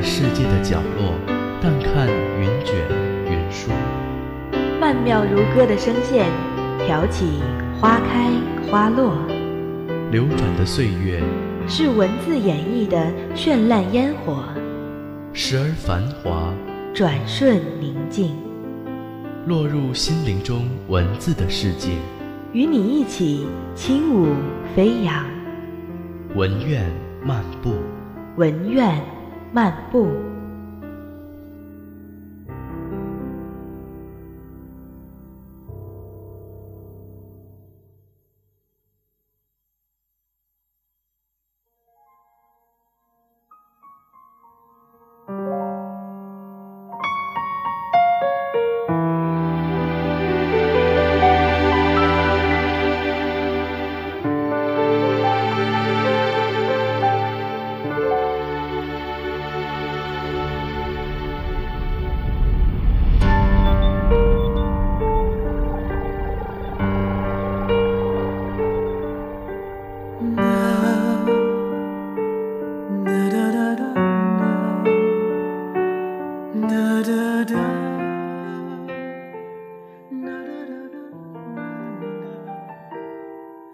在世界的角落，淡看云卷云舒，曼妙如歌的声线，挑起花开花落。流转的岁月，是文字演绎的绚烂烟火，时而繁华，转瞬宁静。落入心灵中文字的世界，与你一起轻舞飞扬。文苑漫步，文苑。漫步。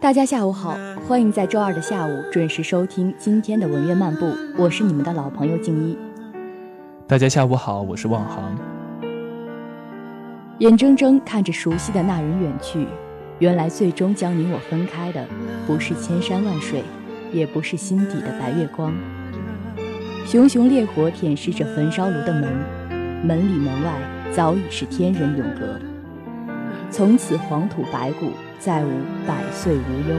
大家下午好，欢迎在周二的下午准时收听今天的文苑漫步，我是你们的老朋友静一。大家下午好，我是望航。眼睁睁看着熟悉的那人远去，原来最终将你我分开的，不是千山万水，也不是心底的白月光。熊熊烈火舔舐着焚烧炉的门，门里门外早已是天人永隔，从此黄土白骨。再无百岁无忧。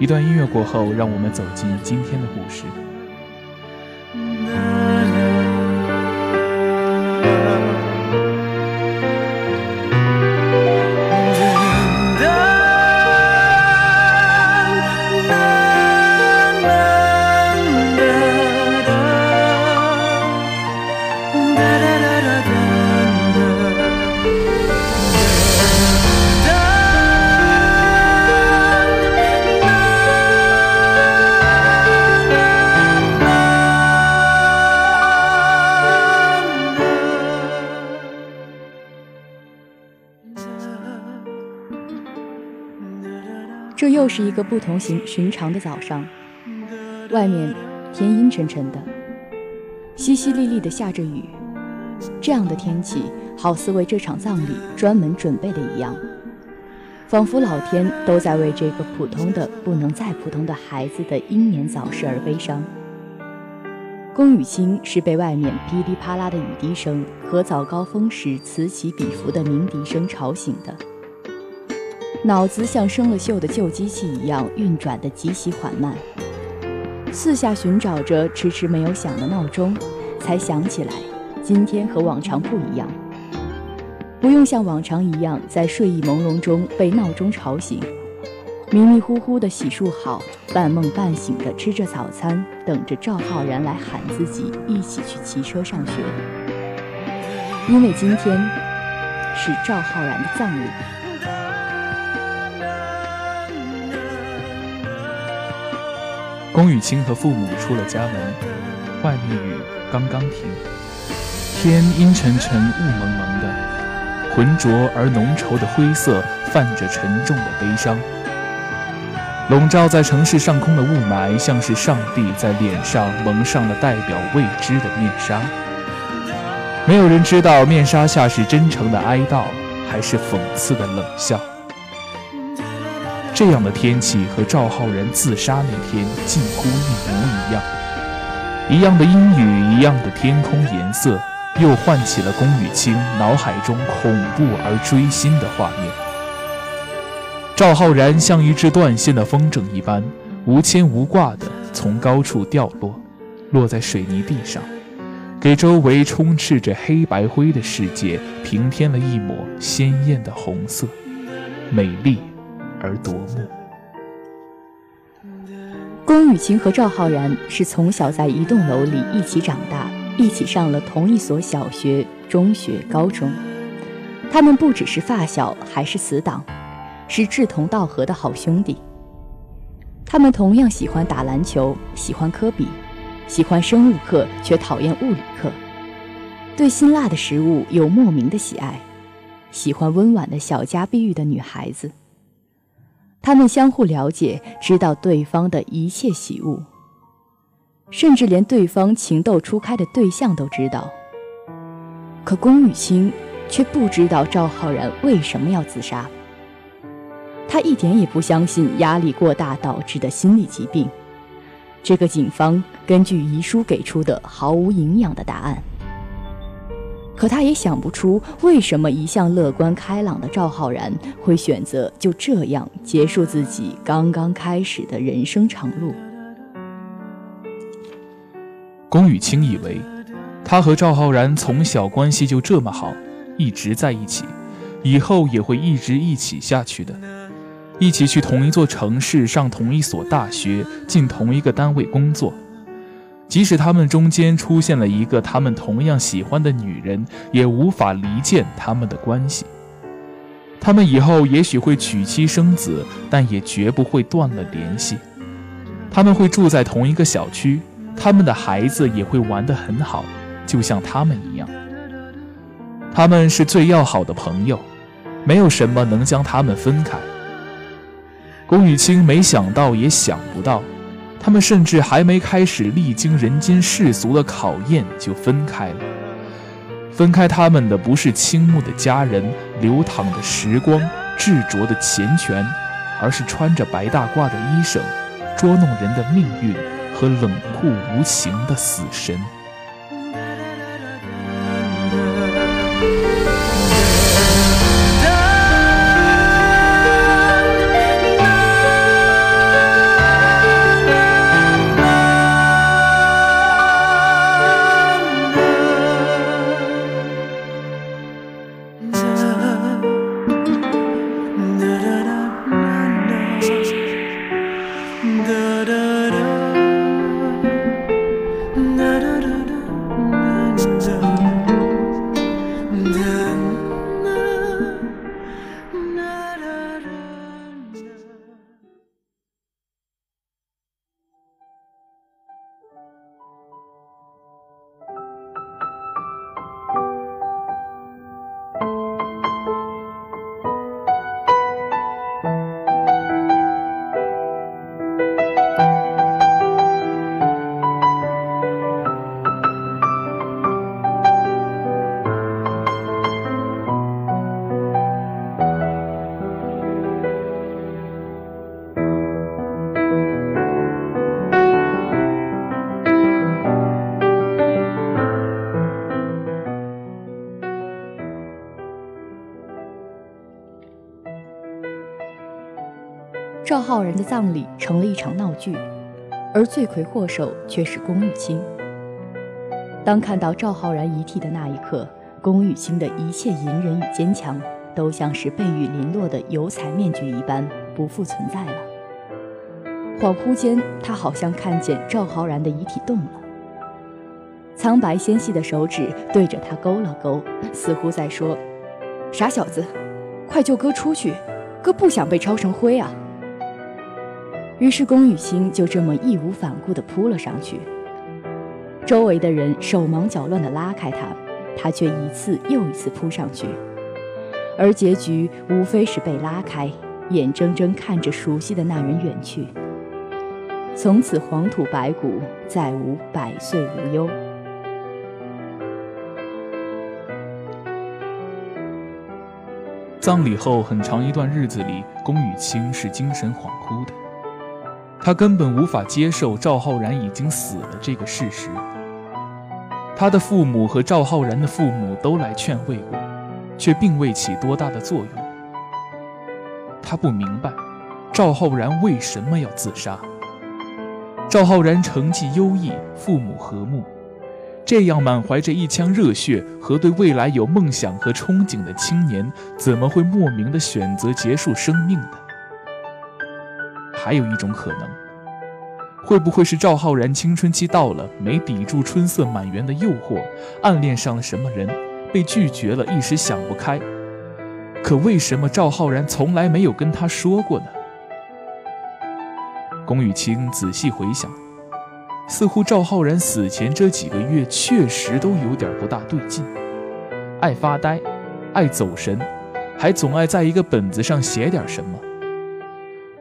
一段音乐过后，让我们走进今天的故事。是一个不同寻寻常的早上，外面天阴沉沉的，淅淅沥沥的下着雨。这样的天气，好似为这场葬礼专门准备的一样，仿佛老天都在为这个普通的不能再普通的孩子的英年早逝而悲伤。宫雨清是被外面噼里啪啦的雨滴声和早高峰时此起彼伏的鸣笛声吵醒的。脑子像生了锈的旧机器一样运转得极其缓慢，四下寻找着迟迟没有响的闹钟，才想起来，今天和往常不一样，不用像往常一样在睡意朦胧中被闹钟吵醒，迷迷糊糊的洗漱好，半梦半醒的吃着早餐，等着赵浩然来喊自己一起去骑车上学，因为今天是赵浩然的葬礼。宫雨清和父母出了家门，外面雨刚刚停，天阴沉沉、雾蒙蒙的，浑浊而浓稠的灰色泛着沉重的悲伤。笼罩在城市上空的雾霾，像是上帝在脸上蒙上了代表未知的面纱。没有人知道面纱下是真诚的哀悼，还是讽刺的冷笑。这样的天气和赵浩然自杀那天近乎一模一样，一样的阴雨，一样的天空颜色，又唤起了宫羽清脑海中恐怖而锥心的画面。赵浩然像一只断线的风筝一般，无牵无挂地从高处掉落，落在水泥地上，给周围充斥着黑白灰的世界平添了一抹鲜艳的红色，美丽。而夺目。宫羽清和赵浩然是从小在一栋楼里一起长大，一起上了同一所小学、中学、高中。他们不只是发小，还是死党。是志同道合的好兄弟。他们同样喜欢打篮球，喜欢科比，喜欢生物课却讨厌物理课，对辛辣的食物有莫名的喜爱，喜欢温婉的小家碧玉的女孩子。他们相互了解，知道对方的一切喜恶，甚至连对方情窦初开的对象都知道。可宫羽清却不知道赵浩然为什么要自杀。他一点也不相信压力过大导致的心理疾病，这个警方根据遗书给出的毫无营养的答案。可他也想不出为什么一向乐观开朗的赵浩然会选择就这样结束自己刚刚开始的人生长路。龚宇清以为，他和赵浩然从小关系就这么好，一直在一起，以后也会一直一起下去的。一起去同一座城市，上同一所大学，进同一个单位工作。即使他们中间出现了一个他们同样喜欢的女人，也无法离间他们的关系。他们以后也许会娶妻生子，但也绝不会断了联系。他们会住在同一个小区，他们的孩子也会玩得很好，就像他们一样。他们是最要好的朋友，没有什么能将他们分开。龚雨清没想到，也想不到，他们甚至还没开始历经人间世俗的考验，就分开了。分开他们的不是倾慕的家人、流淌的时光、执着的钱权，而是穿着白大褂的医生，捉弄人的命运和冷酷无情的死神。赵浩然的葬礼成了一场闹剧，而罪魁祸首却是龚雨清。当看到赵浩然遗体的那一刻，龚雨清的一切隐忍与坚强，都像是被雨淋落的油彩面具一般不复存在了。恍惚间，他好像看见赵浩然的遗体动了，苍白纤细的手指对着他勾了勾，似乎在说：“傻小子，快救哥出去，哥不想被烧成灰啊！”于是，龚雨清就这么义无反顾地扑了上去。周围的人手忙脚乱地拉开他，他却一次又一次扑上去。而结局无非是被拉开，眼睁睁看着熟悉的那人远去。从此黄土白骨，再无百岁无忧。葬礼后很长一段日子里，龚雨清是精神恍惚的。他根本无法接受赵浩然已经死了这个事实。他的父母和赵浩然的父母都来劝慰过，却并未起多大的作用。他不明白，赵浩然为什么要自杀。赵浩然成绩优异，父母和睦，这样满怀着一腔热血和对未来有梦想和憧憬的青年，怎么会莫名的选择结束生命呢？还有一种可能。会不会是赵浩然青春期到了，没抵住春色满园的诱惑，暗恋上了什么人，被拒绝了，一时想不开。可为什么赵浩然从来没有跟他说过呢？龚雨清仔细回想，似乎赵浩然死前这几个月确实都有点不大对劲，爱发呆，爱走神，还总爱在一个本子上写点什么，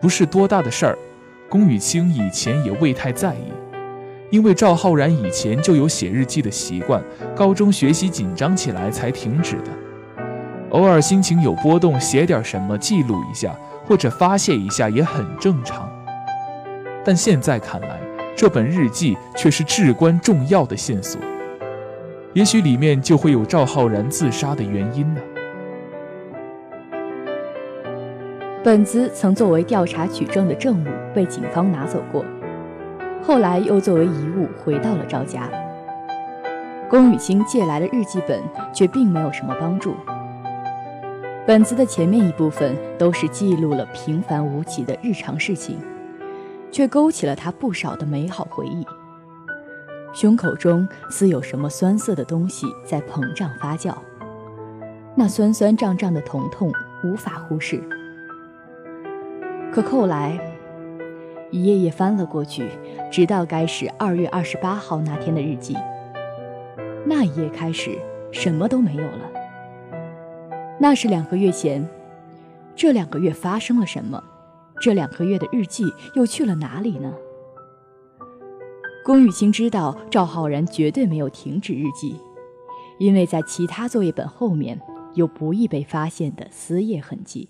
不是多大的事儿。龚雨清以前也未太在意，因为赵浩然以前就有写日记的习惯，高中学习紧张起来才停止的。偶尔心情有波动，写点什么记录一下，或者发泄一下也很正常。但现在看来，这本日记却是至关重要的线索，也许里面就会有赵浩然自杀的原因呢。本子曾作为调查取证的证物被警方拿走过，后来又作为遗物回到了赵家。龚雨清借来的日记本却并没有什么帮助。本子的前面一部分都是记录了平凡无奇的日常事情，却勾起了他不少的美好回忆。胸口中似有什么酸涩的东西在膨胀发酵，那酸酸胀胀的疼痛无法忽视。可后来，一页页翻了过去，直到该是二月二十八号那天的日记。那一页开始，什么都没有了。那是两个月前，这两个月发生了什么？这两个月的日记又去了哪里呢？龚雨清知道赵浩然绝对没有停止日记，因为在其他作业本后面有不易被发现的撕页痕迹。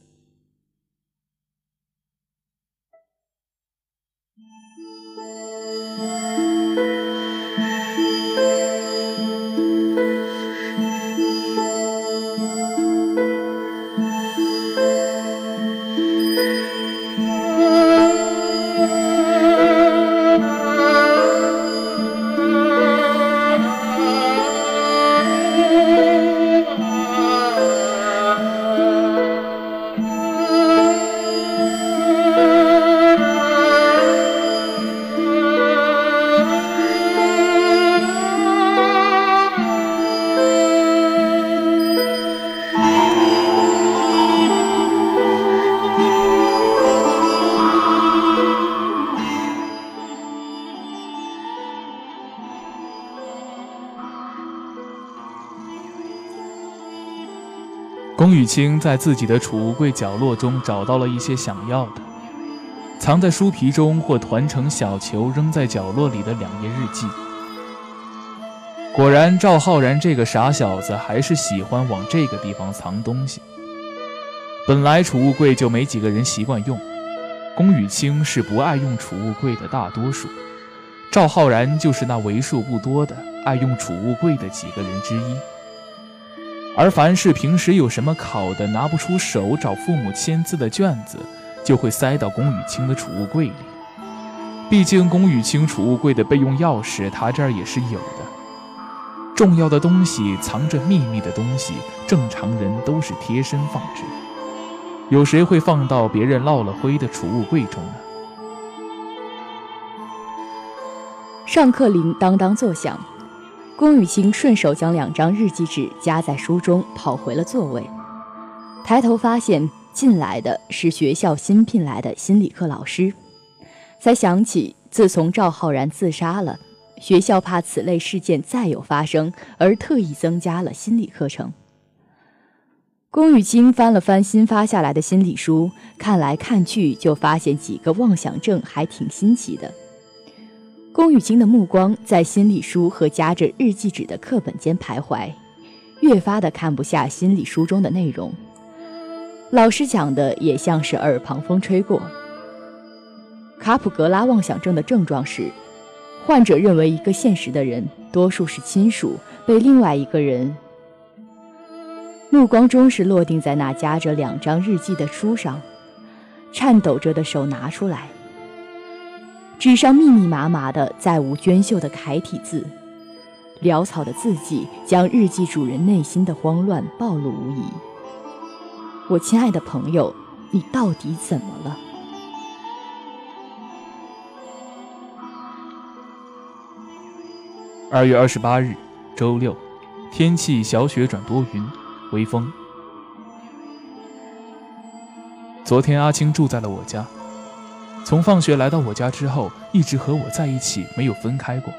清在自己的储物柜角落中找到了一些想要的，藏在书皮中或团成小球扔在角落里的两页日记。果然，赵浩然这个傻小子还是喜欢往这个地方藏东西。本来储物柜就没几个人习惯用，龚雨清是不爱用储物柜的大多数，赵浩然就是那为数不多的爱用储物柜的几个人之一。而凡是平时有什么考的拿不出手找父母签字的卷子，就会塞到龚雨清的储物柜里。毕竟龚雨清储物柜的备用钥匙，他这儿也是有的。重要的东西藏着秘密的东西，正常人都是贴身放置，有谁会放到别人落了灰的储物柜中呢？上课铃当当作响。龚雨清顺手将两张日记纸夹在书中，跑回了座位。抬头发现进来的是学校新聘来的心理课老师，才想起自从赵浩然自杀了，学校怕此类事件再有发生，而特意增加了心理课程。龚雨清翻了翻新发下来的心理书，看来看去就发现几个妄想症还挺新奇的。宫雨清的目光在心理书和夹着日记纸的课本间徘徊，越发的看不下心理书中的内容。老师讲的也像是耳旁风吹过。卡普格拉妄想症的症状是：患者认为一个现实的人，多数是亲属，被另外一个人。目光终是落定在那夹着两张日记的书上，颤抖着的手拿出来，纸上密密麻麻的再无娟秀的楷体字，潦草的字迹将日记主人内心的慌乱暴露无遗。我亲爱的朋友，你到底怎么了？二月二十八日，周六，天气小雪转多云，微风。昨天阿青住在了我家，从放学来到我家之后，一直和我在一起，没有分开过。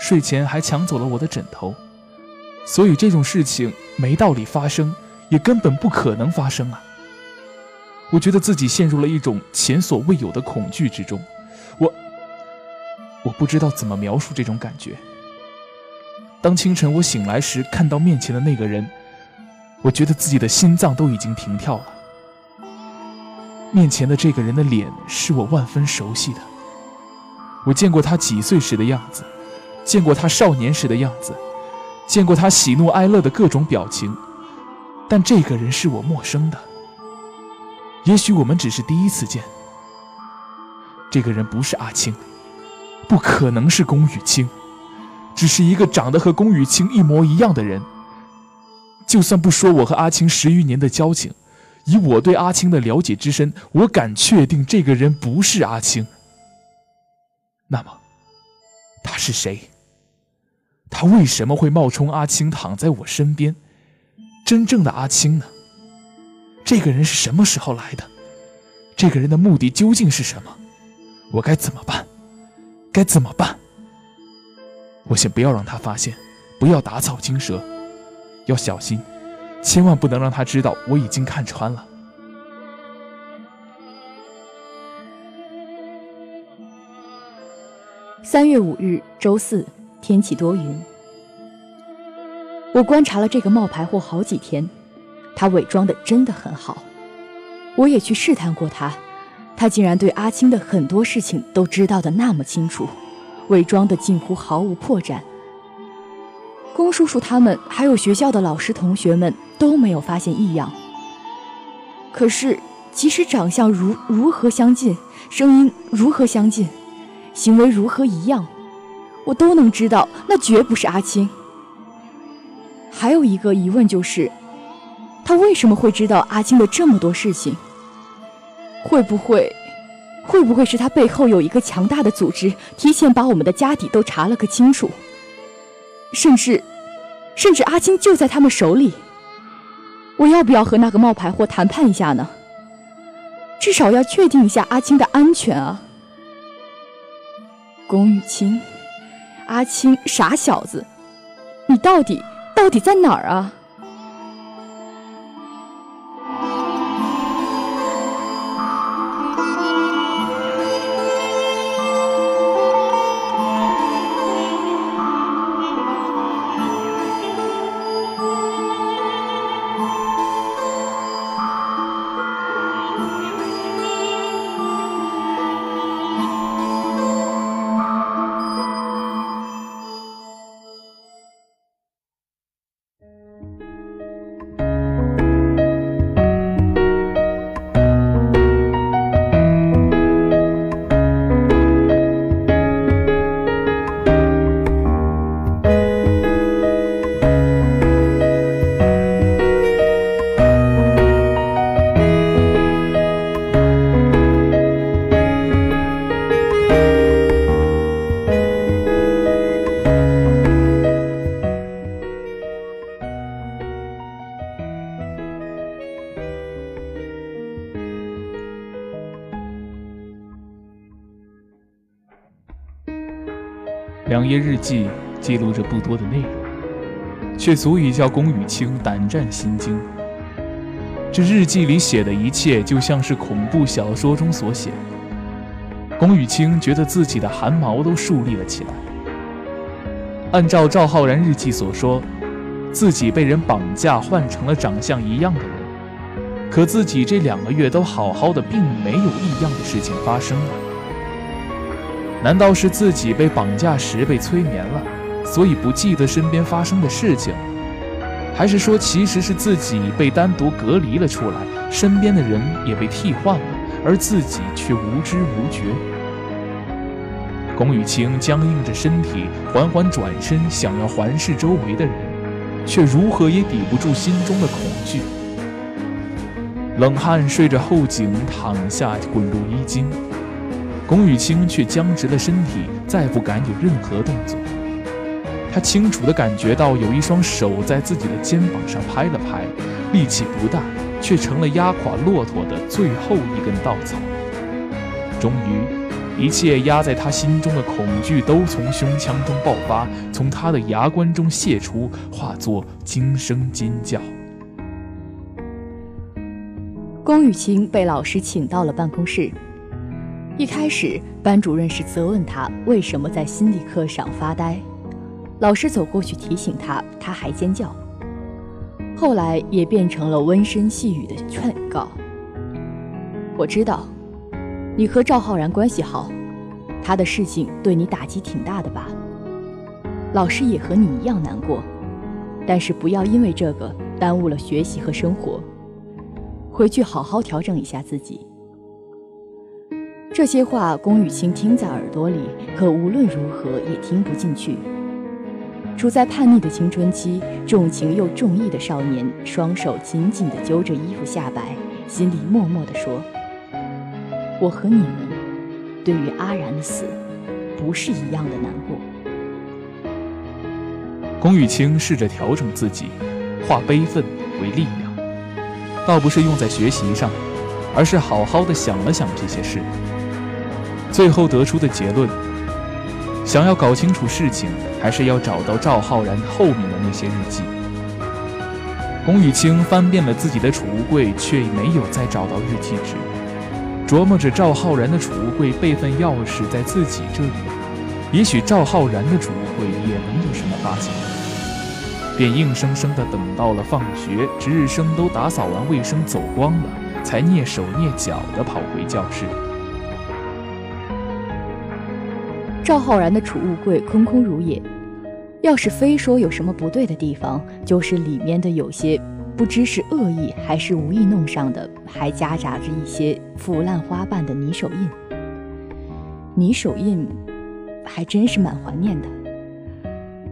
睡前还抢走了我的枕头，所以这种事情没道理发生，也根本不可能发生啊！我觉得自己陷入了一种前所未有的恐惧之中，我我不知道怎么描述这种感觉。当清晨我醒来时，看到面前的那个人，我觉得自己的心脏都已经停跳了。面前的这个人的脸是我万分熟悉的，我见过他几岁时的样子，见过他少年时的样子，见过他喜怒哀乐的各种表情，但这个人是我陌生的。也许我们只是第一次见。这个人不是阿青，不可能是宫雨清。只是一个长得和宫雨清一模一样的人。就算不说我和阿青十余年的交情，以我对阿青的了解之深，我敢确定这个人不是阿青。那么，他是谁？他为什么会冒充阿青躺在我身边？真正的阿青呢？这个人是什么时候来的？这个人的目的究竟是什么？我该怎么办？该怎么办？我先不要让他发现，不要打草惊蛇，要小心，千万不能让他知道我已经看穿了。三月五日，周四，天气多云。我观察了这个冒牌货好几天，他伪装的真的很好。我也去试探过他，他竟然对阿青的很多事情都知道的那么清楚。伪装的近乎毫无破绽。龚叔叔他们还有学校的老师同学们都没有发现异样。可是，即使长相如如何相近，声音如何相近，行为如何一样，我都能知道那绝不是阿青。还有一个疑问就是，他为什么会知道阿青的这么多事情？会不会？会不会是他背后有一个强大的组织，提前把我们的家底都查了个清楚？甚至，甚至阿青就在他们手里。我要不要和那个冒牌货谈判一下呢？至少要确定一下阿青的安全啊！龚雨清，阿青，傻小子，你到底到底在哪儿啊？记记录着不多的内容，却足以叫龚雨清胆战心惊。这日记里写的一切，就像是恐怖小说中所写。龚雨清觉得自己的汗毛都竖立了起来。按照赵浩然日记所说，自己被人绑架换成了长相一样的人，可自己这两个月都好好的，并没有异样的事情发生。难道是自己被绑架时被催眠了，所以不记得身边发生的事情？还是说，其实是自己被单独隔离了出来，身边的人也被替换了，而自己却无知无觉？龚雨清僵硬着身体，缓缓转身，想要环视周围的人，却如何也抵不住心中的恐惧。冷汗顺着后颈淌下，滚入衣襟。龚宇清却僵直了身体，再不敢有任何动作。他清楚地感觉到有一双手在自己的肩膀上拍了拍，力气不大，却成了压垮骆驼的最后一根稻草。终于，一切压在他心中的恐惧都从胸腔中爆发，从他的牙关中泄出，化作惊声尖叫。龚雨晴被老师请到了办公室。一开始，班主任是责问他为什么在心理课上发呆。老师走过去提醒他，他还尖叫。后来也变成了温声细语的劝告。我知道，你和赵浩然关系好，他的事情对你打击挺大的吧？老师也和你一样难过，但是不要因为这个耽误了学习和生活。回去好好调整一下自己。这些话，龚雨清听在耳朵里，可无论如何也听不进去。处在叛逆的青春期，重情又重义的少年，双手紧紧地揪着衣服下摆，心里默默地说：“我和你们，对于阿然的死，不是一样的难过。”龚雨清试着调整自己，化悲愤为力量，倒不是用在学习上，而是好好的想了想这些事，最后得出的结论。想要搞清楚事情，还是要找到赵浩然后面的那些日记。龚雨清翻遍了自己的储物柜，却没有再找到日记纸。琢磨着赵浩然的储物柜备份钥匙在自己这里，也许赵浩然的储物柜也能有什么发现。便硬生生地等到了放学，值日生都打扫完卫生走光了，才蹑手蹑脚地跑回教室。赵浩然的储物柜空空如也，要是非说有什么不对的地方，就是里面的有些不知是恶意还是无意弄上的，还夹杂着一些腐烂花瓣的泥手印。泥手印，还真是蛮怀念的。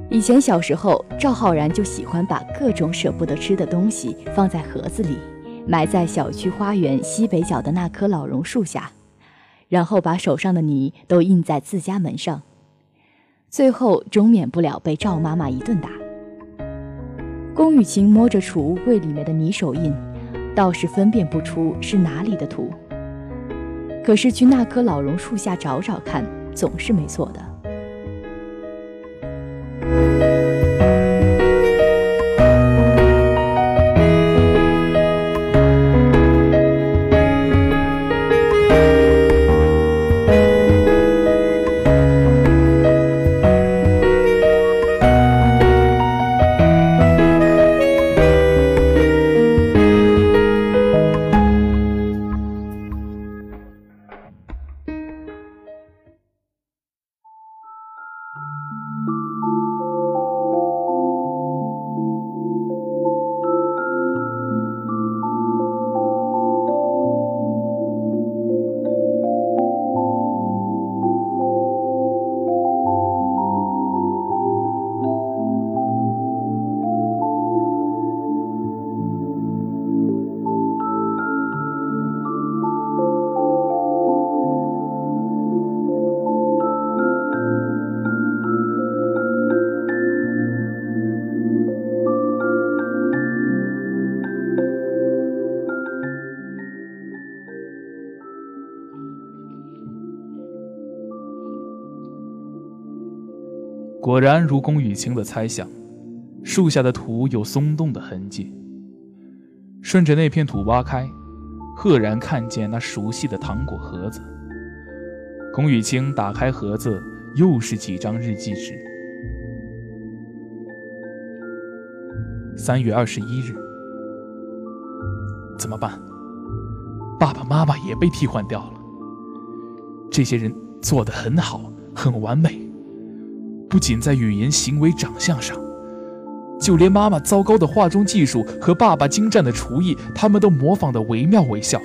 以前小时候，赵浩然就喜欢把各种舍不得吃的东西放在盒子里，埋在小区花园西北角的那棵老榕树下。然后把手上的泥都印在自家门上，最后终免不了被赵妈妈一顿打。宫雨晴摸着储物柜里面的泥手印，倒是分辨不出是哪里的土。可是去那棵老榕树下找找看，总是没错的。果然如龚雨清的猜想，树下的土有松动的痕迹。顺着那片土挖开，赫然看见那熟悉的糖果盒子。龚雨清打开盒子，又是几张日记纸。三月二十一日，怎么办？爸爸妈妈也被替换掉了。这些人做得很好，很完美，不仅在语言、行为、长相上，就连妈妈糟糕的化妆技术和爸爸精湛的厨艺，他们都模仿的惟妙惟肖。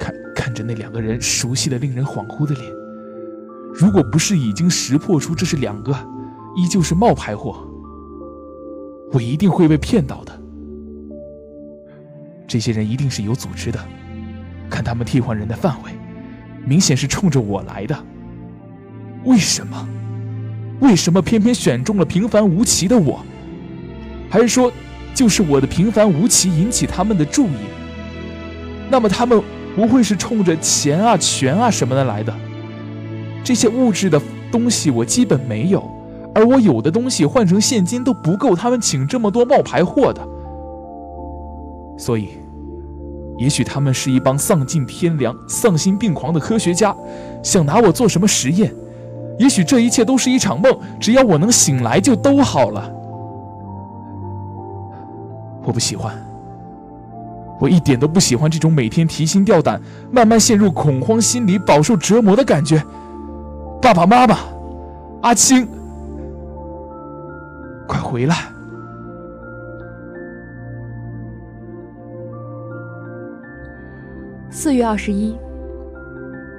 看看着那两个人熟悉的、令人恍惚的脸，如果不是已经识破出这是两个，依旧是冒牌货，我一定会被骗到的。这些人一定是有组织的，看他们替换人的范围，明显是冲着我来的。为什么？为什么偏偏选中了平凡无奇的我？还是说，就是我的平凡无奇引起他们的注意？那么他们不会是冲着钱啊、权啊什么的来的？这些物质的东西我基本没有，而我有的东西换成现金都不够他们请这么多冒牌货的。所以，也许他们是一帮丧尽天良、丧心病狂的科学家，想拿我做什么实验？也许这一切都是一场梦，只要我能醒来就都好了。我不喜欢，我一点都不喜欢这种每天提心吊胆、慢慢陷入恐慌心理、饱受折磨的感觉。爸爸妈妈，阿青，快回来！四月二十一，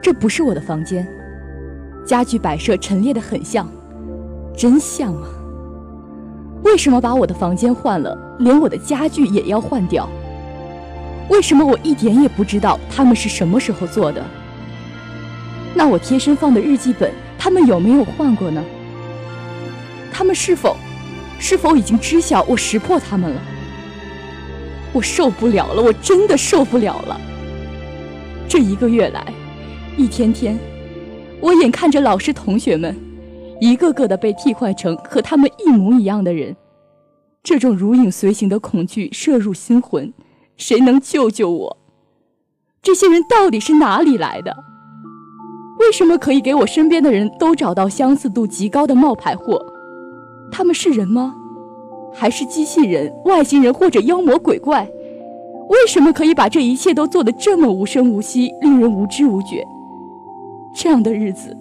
这不是我的房间，家具摆设陈列的很像，真像啊！为什么把我的房间换了，连我的家具也要换掉？为什么我一点也不知道他们是什么时候做的？那我贴身放的日记本，他们有没有换过呢？他们是否，是否已经知晓我识破他们了？我受不了了，我真的受不了了！这一个月来，一天天，我眼看着老师同学们一个个的被替换成和他们一模一样的人，这种如影随形的恐惧摄入心魂，谁能救救我？这些人到底是哪里来的？为什么可以给我身边的人都找到相似度极高的冒牌货？他们是人吗？还是机器人、外星人或者妖魔鬼怪？为什么可以把这一切都做得这么无声无息，令人无知无觉？这样的日子，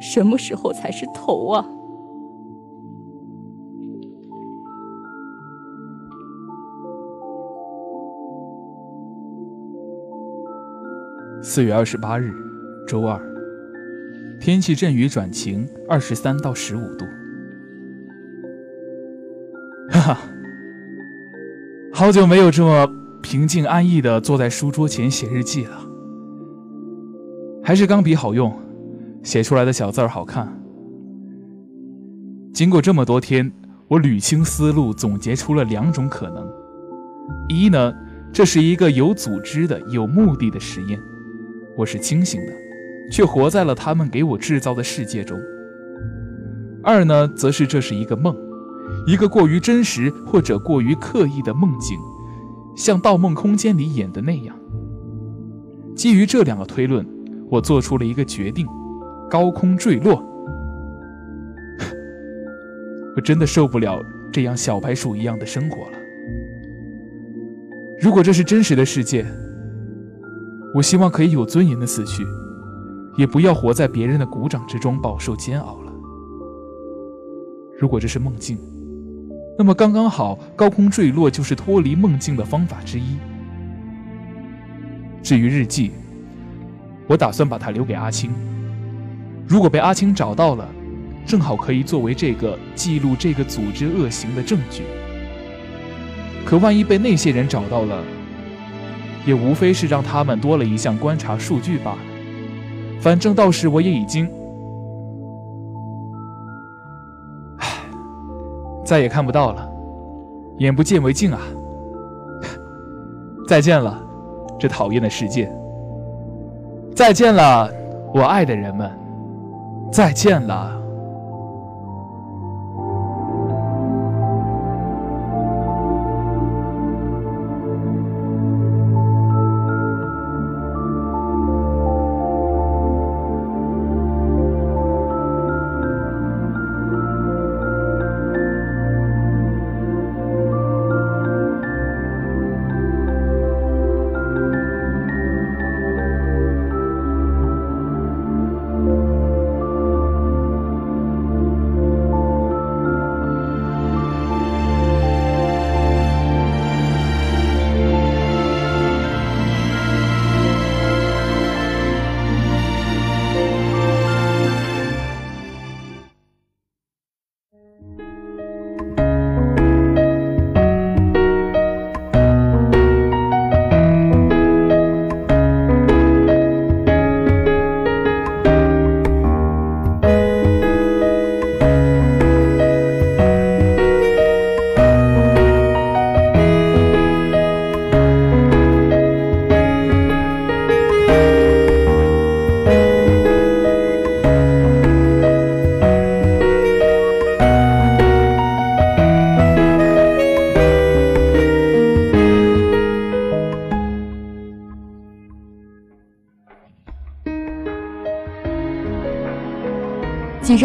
什么时候才是头啊？四月二十八日，周二，天气阵雨转晴，二十三到十五度。哈哈，好久没有这么。平静安逸的坐在书桌前写日记了，还是钢笔好用，写出来的小字儿好看。经过这么多天，我捋清思路，总结出了两种可能：一呢，这是一个有组织的、有目的的实验，我是清醒的，却活在了他们给我制造的世界中；二呢，则是这是一个梦，一个过于真实或者过于刻意的梦境。像《盗梦空间》里演的那样。基于这两个推论，我做出了一个决定：高空坠落。我真的受不了这样小白鼠一样的生活了。如果这是真实的世界，我希望可以有尊严的死去，也不要活在别人的鼓掌之中饱受煎熬了。如果这是梦境，那么刚刚好，高空坠落就是脱离梦境的方法之一。至于日记，我打算把它留给阿青。如果被阿青找到了，正好可以作为这个记录这个组织恶行的证据。可万一被那些人找到了，也无非是让他们多了一项观察数据罢了。反正到时我也已经。唉再也看不到了，眼不见为净啊！再见了，这讨厌的世界！再见了，我爱的人们！再见了。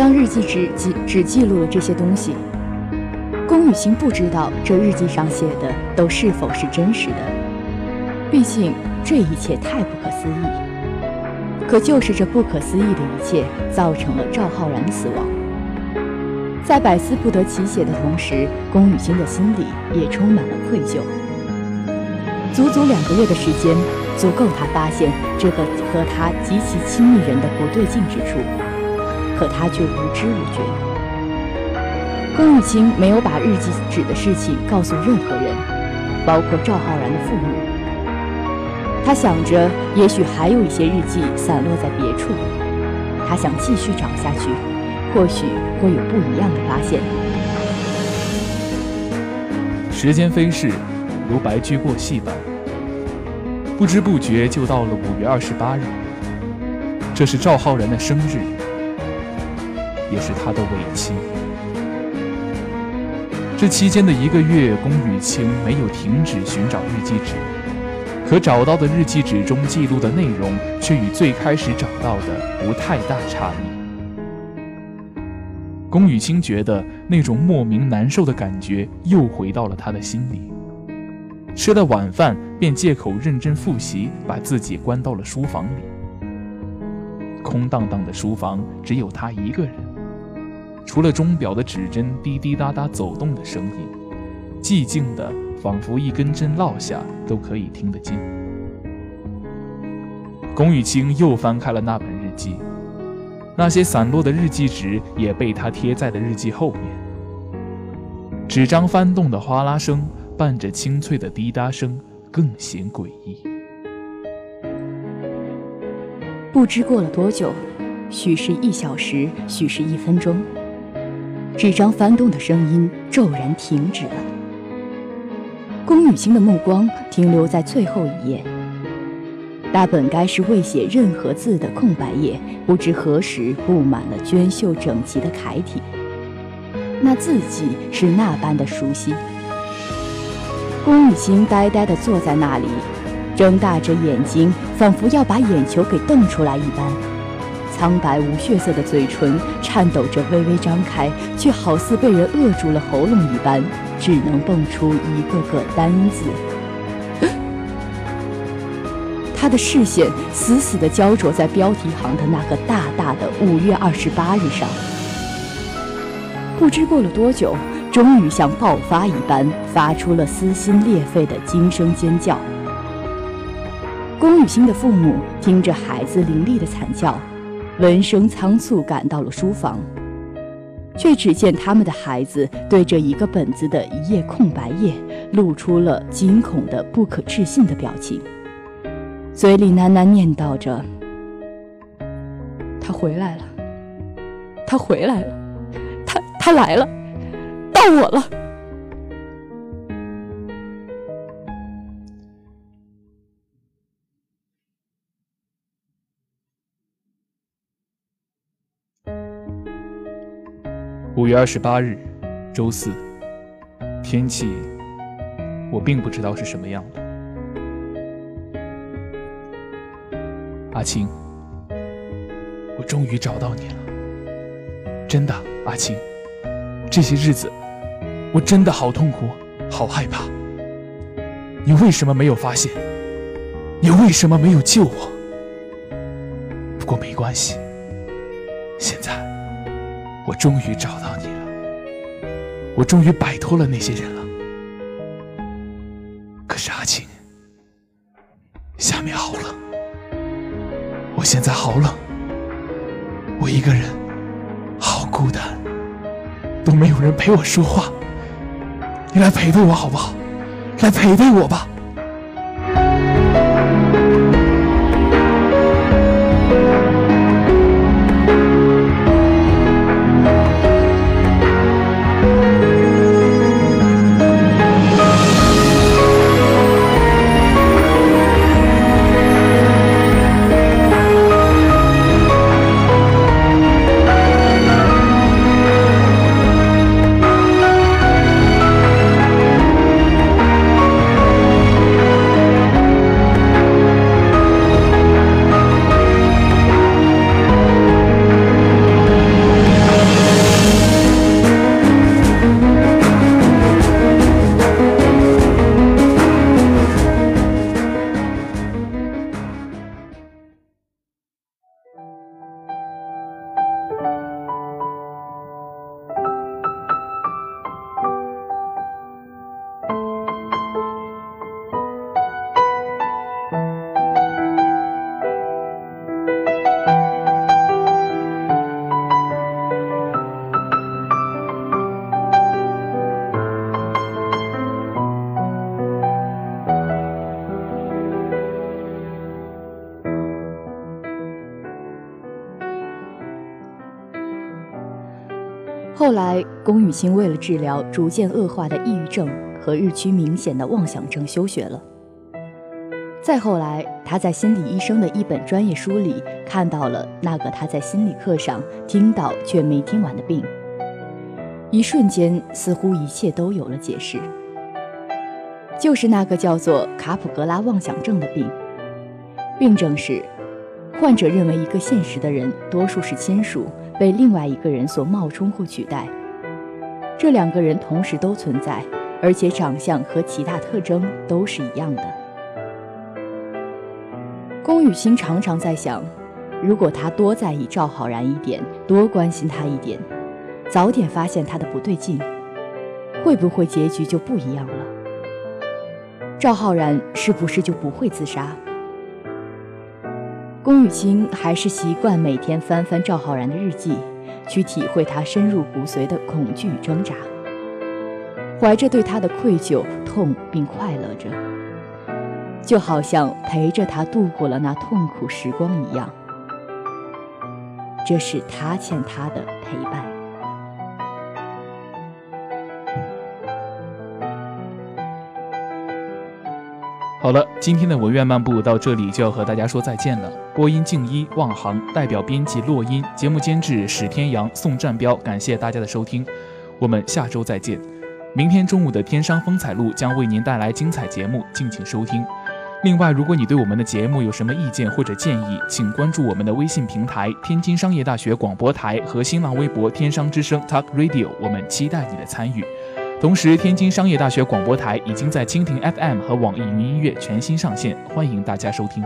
张日记只记只记录了这些东西。宫雨晴不知道这日记上写的都是否是真实的，毕竟这一切太不可思议。可就是这不可思议的一切，造成了赵浩然死亡。在百思不得其解的同时，宫雨晴的心里也充满了愧疚。足足两个月的时间，足够他发现这个和他极其亲密人的不对劲之处，可他却无知无觉。宫雨晴没有把日记纸的事情告诉任何人，包括赵浩然的父母。他想着，也许还有一些日记散落在别处。他想继续找下去，或许会有不一样的发现。时间飞逝，如白驹过隙般，不知不觉就到了五月二十八日。这是赵浩然的生日，也是他的尾期。这期间的一个月，宫雨清没有停止寻找日记纸，可找到的日记纸中记录的内容却与最开始找到的无太大差异。宫雨清觉得那种莫名难受的感觉又回到了他的心里。吃了晚饭，便借口认真复习，把自己关到了书房里。空荡荡的书房，只有他一个人。除了钟表的指针滴滴答答走动的声音，寂静的仿佛一根针落下都可以听得见。龚雨清又翻开了那本日记，那些散落的日记纸也被他贴在了日记后面。纸张翻动的哗啦声，伴着清脆的滴答声，更显诡异。不知过了多久，许是一小时，许是一分钟。纸张翻动的声音骤然停止了。宫雨清的目光停留在最后一页，那本该是未写任何字的空白页，不知何时布满了娟秀整齐的楷体。那字迹是那般的熟悉。宫雨清呆呆地坐在那里，睁大着眼睛，仿佛要把眼球给瞪出来一般。苍白无血色的嘴唇颤抖着，微微张开，却好似被人扼住了喉咙一般，只能蹦出一个个单字。他的视线死死地焦灼在标题行的那个大大的“五月二十八日”上。不知过了多久，终于像爆发一般，发出了撕心裂肺的惊声尖叫。宫雨欣的父母听着孩子凌厉的惨叫。闻声仓促赶到了书房，却只见他们的孩子对着一个本子的一页空白页，露出了惊恐的、不可置信的表情，嘴里喃喃念叨着：“他回来了，他回来了，他他来了，到我了。”月二十八日，周四，天气我并不知道是什么样的。阿青，我终于找到你了，真的，阿青，这些日子我真的好痛苦，好害怕。你为什么没有发现？你为什么没有救我？不过没关系，现在。我终于找到你了，我终于摆脱了那些人了。可是阿青，下面好冷，我现在好冷，我一个人，好孤单，都没有人陪我说话。你来陪陪我好不好？来陪陪我吧。后来，龚雨清为了治疗逐渐恶化的抑郁症和日趋明显的妄想症休学了。再后来，他在心理医生的一本专业书里看到了那个他在心理课上听到却没听完的病，一瞬间，似乎一切都有了解释，就是那个叫做卡普格拉妄想症的病。病症是，患者认为一个现实的人多数是亲属，被另外一个人所冒充或取代，这两个人同时都存在，而且长相和其他特征都是一样的。龚雨欣常常在想，如果他多在意赵浩然一点，多关心他一点，早点发现他的不对劲，会不会结局就不一样了？赵浩然是不是就不会自杀？龚雨欣还是习惯每天翻翻赵浩然的日记，去体会他深入骨髓的恐惧与挣扎，怀着对他的愧疚、痛并快乐着，就好像陪着他度过了那痛苦时光一样。这是他欠他的陪伴。好了，今天的文苑漫步到这里就要和大家说再见了。播音静一、望航，代表编辑洛音，节目监制史天阳、宋占彪，感谢大家的收听，我们下周再见。明天中午的天商风采录将为您带来精彩节目，敬请收听。另外，如果你对我们的节目有什么意见或者建议，请关注我们的微信平台“天津商业大学广播台”和新浪微博“天商之声 Talk Radio”，我们期待你的参与。同时，天津商业大学广播台已经在蜻蜓 FM 和网易云音乐全新上线，欢迎大家收听。